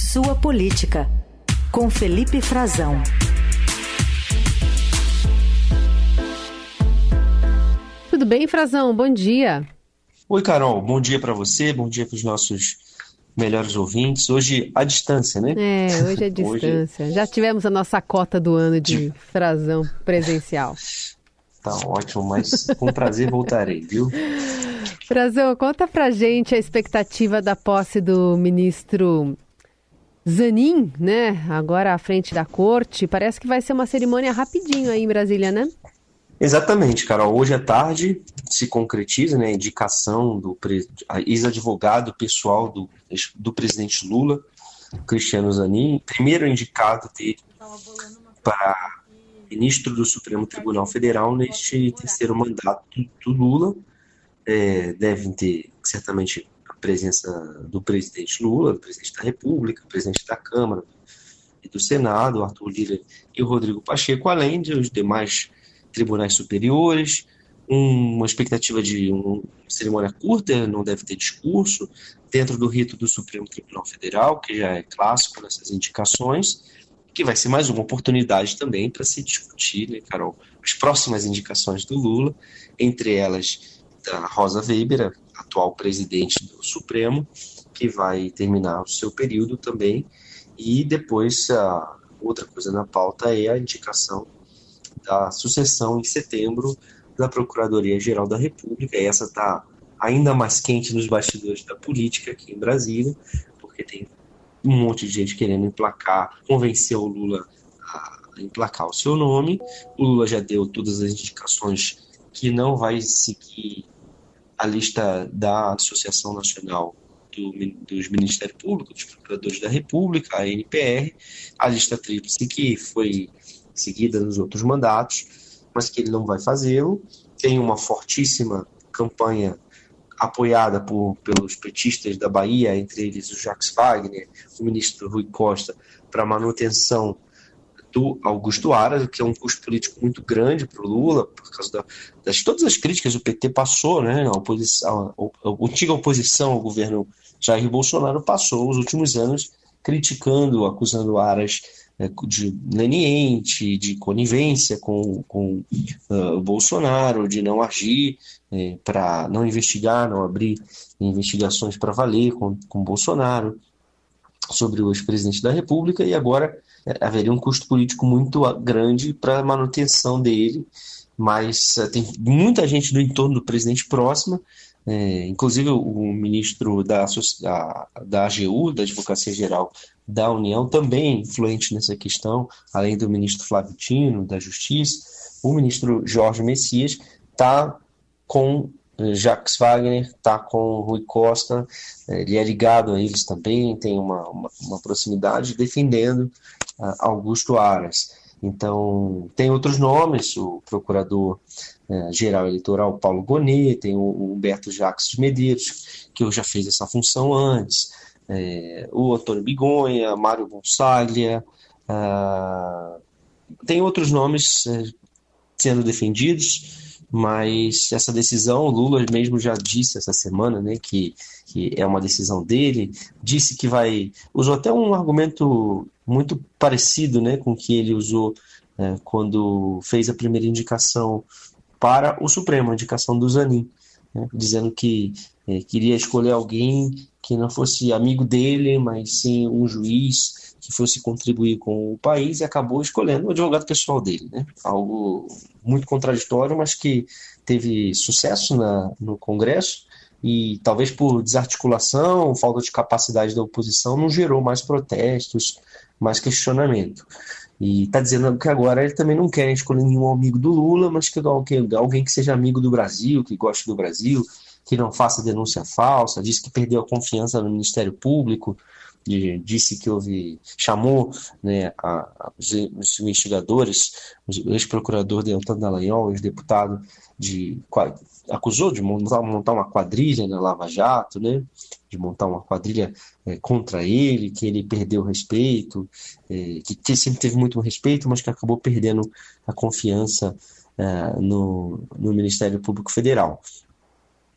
Sua Política, com Felipe Frazão. Tudo bem, Frazão? Bom dia. Oi, Carol. Bom dia para você, bom dia para os nossos melhores ouvintes. Hoje à distância, né? É, hoje à distância. Hoje... Já tivemos a nossa cota do ano de Frazão presencial. Tá ótimo, mas com prazer voltarei, viu? Frazão, conta pra gente a expectativa da posse do ministro Zanin, né? Agora à frente da corte. Parece que vai ser uma cerimônia rapidinho aí em Brasília, né? Exatamente, Carol. Hoje à tarde se concretiza né, a indicação do ex-advogado pessoal do, do presidente Lula, Cristiano Zanin, primeiro indicado dele para ministro do Supremo Tribunal Federal neste terceiro mandato do Lula. É, devem ter, certamente, presença do presidente Lula, do presidente da República, do presidente da Câmara e do Senado, Arthur Lira e o Rodrigo Pacheco, além de os demais tribunais superiores, uma expectativa de uma cerimônia curta, não deve ter discurso, dentro do rito do Supremo Tribunal Federal, que já é clássico nessas indicações, que vai ser mais uma oportunidade também para se discutir, né, Carol, as próximas indicações do Lula, entre elas da Rosa Weber, atual presidente do Supremo, que vai terminar o seu período também, e depois a outra coisa na pauta é a indicação da sucessão em setembro da Procuradoria-Geral da República, e essa está ainda mais quente nos bastidores da política aqui em Brasília, porque tem um monte de gente querendo emplacar, convencer o Lula a emplacar o seu nome. O Lula já deu todas as indicações que não vai seguir a lista da Associação Nacional do, dos Ministérios Públicos, dos Procuradores da República, a NPR, a lista tríplice que foi seguida nos outros mandatos, mas que ele não vai fazê-lo. Tem uma fortíssima campanha apoiada por, pelos petistas da Bahia, entre eles o Jacques Wagner, o ministro Rui Costa, para manutenção do Augusto Aras, que é um custo político muito grande para o Lula, por causa da, das todas as críticas o PT passou, né? A, oposição, a, a, a antiga oposição ao governo Jair Bolsonaro passou os últimos anos criticando, acusando Aras é, de leniente, de conivência com, com uh, o Bolsonaro, de não agir é, para não investigar, não abrir investigações para valer com, com Bolsonaro sobre o ex-presidente da República, e agora haveria um custo político muito grande para a manutenção dele, mas uh, tem muita gente do entorno do presidente próxima, é, inclusive o ministro da, da, da AGU, da Advocacia Geral da União, também influente nessa questão, além do ministro Flávio Tino, da Justiça, o ministro Jorge Messias está com eh, Jacques Wagner, está com Rui Costa, eh, ele é ligado a eles também, tem uma, uma, uma proximidade, defendendo Augusto Aras. Então, tem outros nomes, o procurador-geral eleitoral Paulo Gonet, tem o, Humberto Jacques de Medeiros, que já fez essa função antes, é, o Antônio Bigonha, Mário Gonçalves, ah, tem outros nomes é, sendo defendidos, mas essa decisão, o Lula mesmo já disse essa semana, né, que, que é uma decisão dele, disse que vai, usou até um argumento muito parecido, né, com que ele usou é, quando fez a primeira indicação para o Supremo, a indicação do Zanin, né, dizendo que é, queria escolher alguém que não fosse amigo dele, mas sim um juiz que fosse contribuir com o país e acabou escolhendo o advogado pessoal dele, né? Algo muito contraditório, mas que teve sucesso na, no Congresso e talvez por desarticulação, falta de capacidade da oposição, não gerou mais protestos, mais questionamento. E está dizendo que agora ele também não quer escolher nenhum amigo do Lula, mas que alguém, que seja amigo do Brasil, que goste do Brasil, que não faça denúncia falsa, disse que perdeu a confiança no Ministério Público, de, disse que houve, chamou né, a, a, os, investigadores, o ex-procurador Deltan Dallagnol, ex-deputado, de, acusou de montar, montar, uma quadrilha na Lava Jato, né, de montar uma quadrilha é, contra ele, que ele perdeu o respeito, é, que, que sempre teve muito respeito, mas que acabou perdendo a confiança é, no, no Ministério Público Federal.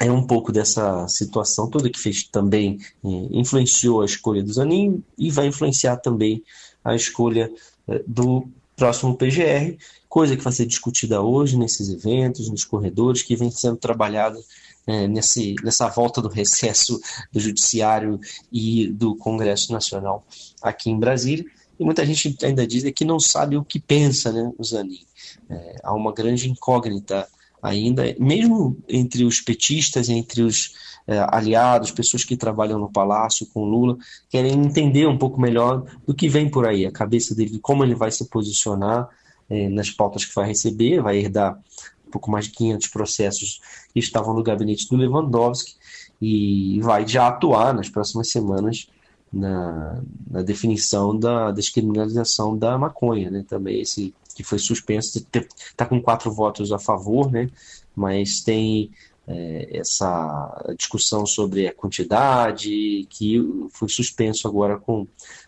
É um pouco dessa situação toda que fez também é, influenciou a escolha do Zanin e vai influenciar também a escolha é, do próximo PGR, coisa que vai ser discutida hoje nesses eventos, nos corredores, que vem sendo trabalhada é, nesse, nessa volta do recesso do Judiciário e do Congresso Nacional aqui em Brasília. E muita gente ainda diz que não sabe o que pensa né, o Zanin. É, há uma grande incógnita ainda, mesmo entre os petistas, entre os é, aliados, pessoas que trabalham no Palácio com Lula, querem entender um pouco melhor do que vem por aí, a cabeça dele, como ele vai se posicionar é, nas pautas que vai receber, vai herdar um pouco mais de 500 processos que estavam no gabinete do Lewandowski e vai já atuar nas próximas semanas na, na definição da descriminalização da maconha, né? Também esse que foi suspenso, está com quatro votos a favor, né? mas tem é, essa discussão sobre a quantidade, que foi suspenso agora com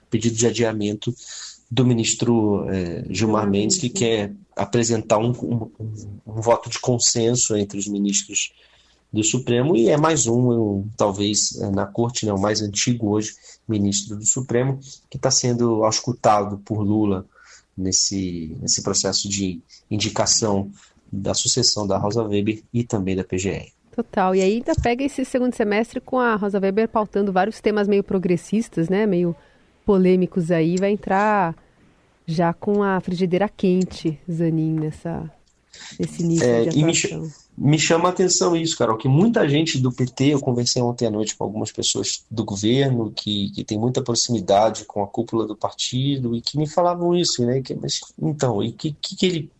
pedido de adiamento do ministro é, Gilmar Mendes, que quer apresentar um, um, um, voto de consenso entre os ministros do Supremo, e é mais um, um talvez é, na corte, né, o mais antigo hoje, ministro do Supremo, que está sendo auscultado por Lula nesse, nesse processo de indicação da sucessão da Rosa Weber e também da PGR. Total. E aí ainda pega esse segundo semestre com a Rosa Weber pautando vários temas meio progressistas, né? Meio polêmicos aí. Vai entrar já com a frigideira quente, Zanin, nessa, nesse início é, de me chama a atenção isso, Carol, que muita gente do PT, eu conversei ontem à noite com algumas pessoas do governo que, que tem muita proximidade com a cúpula do partido e que me falavam isso, né? Que, mas, então, e que, que, que ele,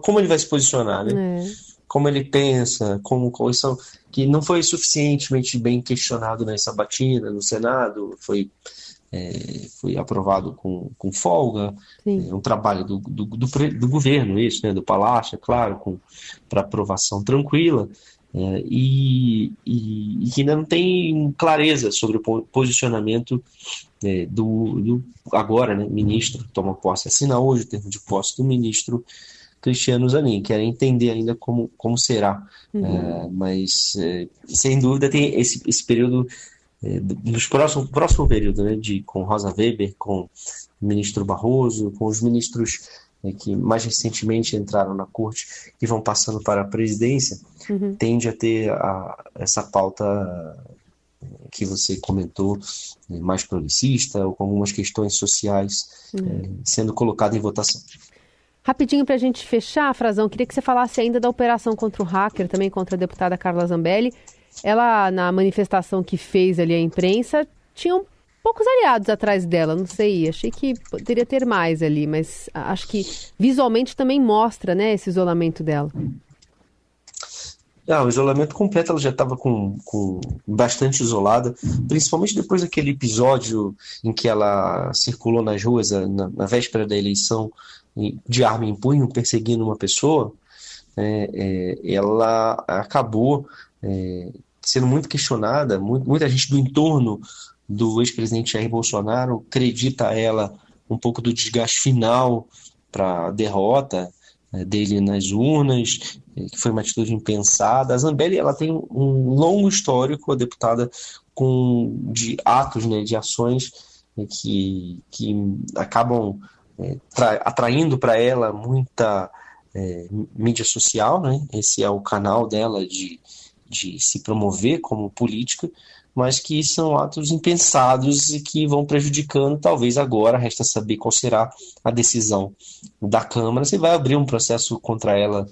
como ele vai se posicionar, né? É. Como ele pensa, como quais são, que não foi suficientemente bem questionado nessa batina no Senado, foi é, foi aprovado com, com folga, Sim. é um trabalho do, do, do, do, governo, isso, né, do Palácio, é claro, para aprovação tranquila, é, e, e, e, que ainda não tem clareza sobre o posicionamento é, do, do, agora, né, ministro, toma posse, assina hoje o termo de posse do ministro Cristiano Zanin, querem entender ainda como, como será, uhum. É, mas é, sem dúvida tem esse, esse período é, nos próximos próximo período, né, de com Rosa Weber, com o ministro Barroso, com os ministros né, que mais recentemente entraram na corte e vão passando para a presidência, uhum. tende a ter a, essa pauta que você comentou, né, mais progressista, ou com algumas questões sociais uhum. é, sendo colocada em votação. Rapidinho para a gente fechar, Frazão, queria que você falasse ainda da operação contra o hacker, também contra a deputada Carla Zambelli. Ela, na manifestação que fez ali a imprensa, tinham poucos aliados atrás dela, não sei, achei que poderia ter mais ali, mas acho que visualmente também mostra, né, esse isolamento dela. Ah, o isolamento completo ela já estava com, com bastante isolada, principalmente depois daquele episódio em que ela circulou nas ruas na, na véspera da eleição de arma em punho perseguindo uma pessoa. É, é, ela acabou é, sendo muito questionada, muito, muita gente do entorno do ex-presidente Jair Bolsonaro acredita ela um pouco do desgaste final para a derrota é, dele nas urnas, é, que foi uma atitude impensada. A Zambelli ela tem um longo histórico, a deputada, com, de atos, né, de ações né, que, que acabam é, atraindo para ela muita é, mídia social, né? esse é o canal dela de, de se promover como política, mas que são atos impensados e que vão prejudicando, talvez agora, resta saber qual será a decisão da Câmara, se vai abrir um processo contra ela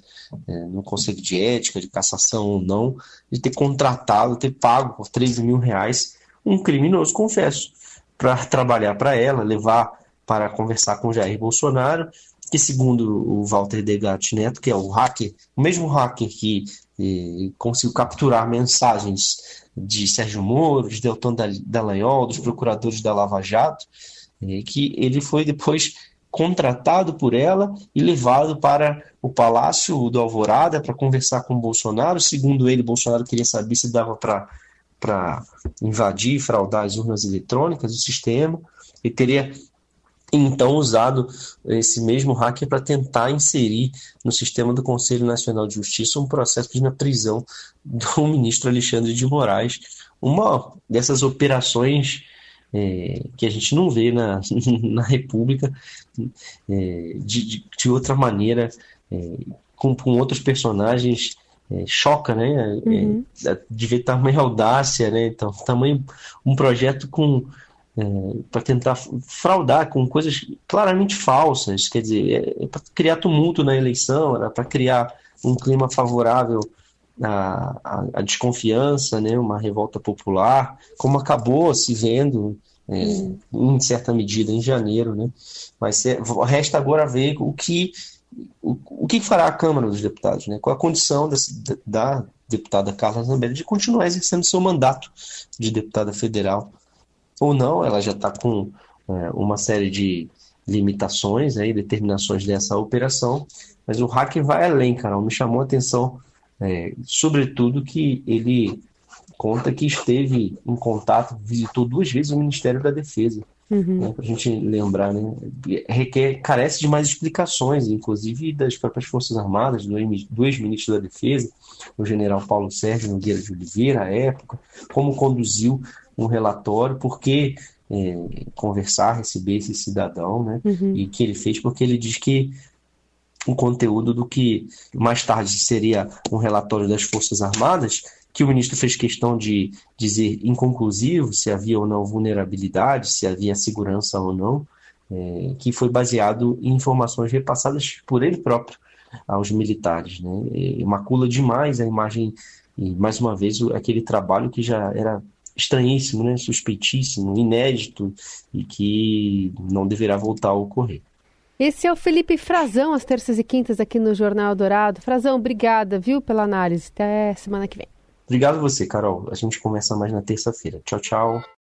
é, no Conselho de Ética, de cassação ou não, de ter contratado, ter pago por 13 mil reais um criminoso, confesso, para trabalhar para ela, levar para conversar com Jair Bolsonaro, que segundo o Walter Degatti Neto, que é o hacker, o mesmo hacker que eh, conseguiu capturar mensagens de Sérgio Moro, de Deltan Dallagnol, dos procuradores da Lava Jato, eh, que ele foi depois contratado por ela e levado para o Palácio do Alvorada para conversar com Bolsonaro. Segundo ele, Bolsonaro queria saber se dava para invadir, fraudar as urnas eletrônicas, o sistema, e teria então usado esse mesmo hacker para tentar inserir no sistema do Conselho Nacional de Justiça um processo de na prisão do ministro Alexandre de Moraes, uma dessas operações é, que a gente não vê na, na República é, de, de, outra maneira, é, com, com outros personagens é, choca, né? É, uhum. É, de ver tamanha audácia, né? Então, tamanho um projeto com é, para tentar fraudar com coisas claramente falsas, quer dizer, é, para criar tumulto na eleição, era para criar um clima favorável à, à, à, desconfiança, né? Uma revolta popular, como acabou se vendo é, uhum. em certa medida em janeiro, né? Mas resta agora ver o que o, o que fará a Câmara dos Deputados, né? Qual a condição desse, da deputada Carla Zambelli de continuar exercendo seu mandato de deputada federal ou não? Ela já está com é, uma série de limitações né, e determinações dessa operação, mas o hacker vai além, cara. Me chamou a atenção, é, sobretudo, que ele conta que esteve em contato, visitou duas vezes o Ministério da Defesa Uhum. Né, para a gente lembrar, né? Requer, carece de mais explicações, inclusive das próprias Forças Armadas, do, do ex-ministro da Defesa, o general Paulo Sérgio Nogueira de Oliveira, à época, como conduziu um relatório, por que é, conversar, receber esse cidadão, né? Uhum. E que ele fez porque ele diz que o conteúdo do que mais tarde seria um relatório das Forças Armadas que o ministro fez questão de dizer inconclusivo se havia ou não vulnerabilidade, se havia segurança ou não, é, que foi baseado em informações repassadas por ele próprio aos militares. Né? E macula demais a imagem, e mais uma vez, aquele trabalho que já era estranhíssimo, né? suspeitíssimo, inédito e que não deverá voltar a ocorrer. Esse é o Felipe Frazão, às terças e quintas aqui no Jornal Dourado. Frazão, obrigada, viu, pela análise. Até semana que vem. Obrigado você, Carol. A gente começa mais na terça-feira. Tchau, tchau.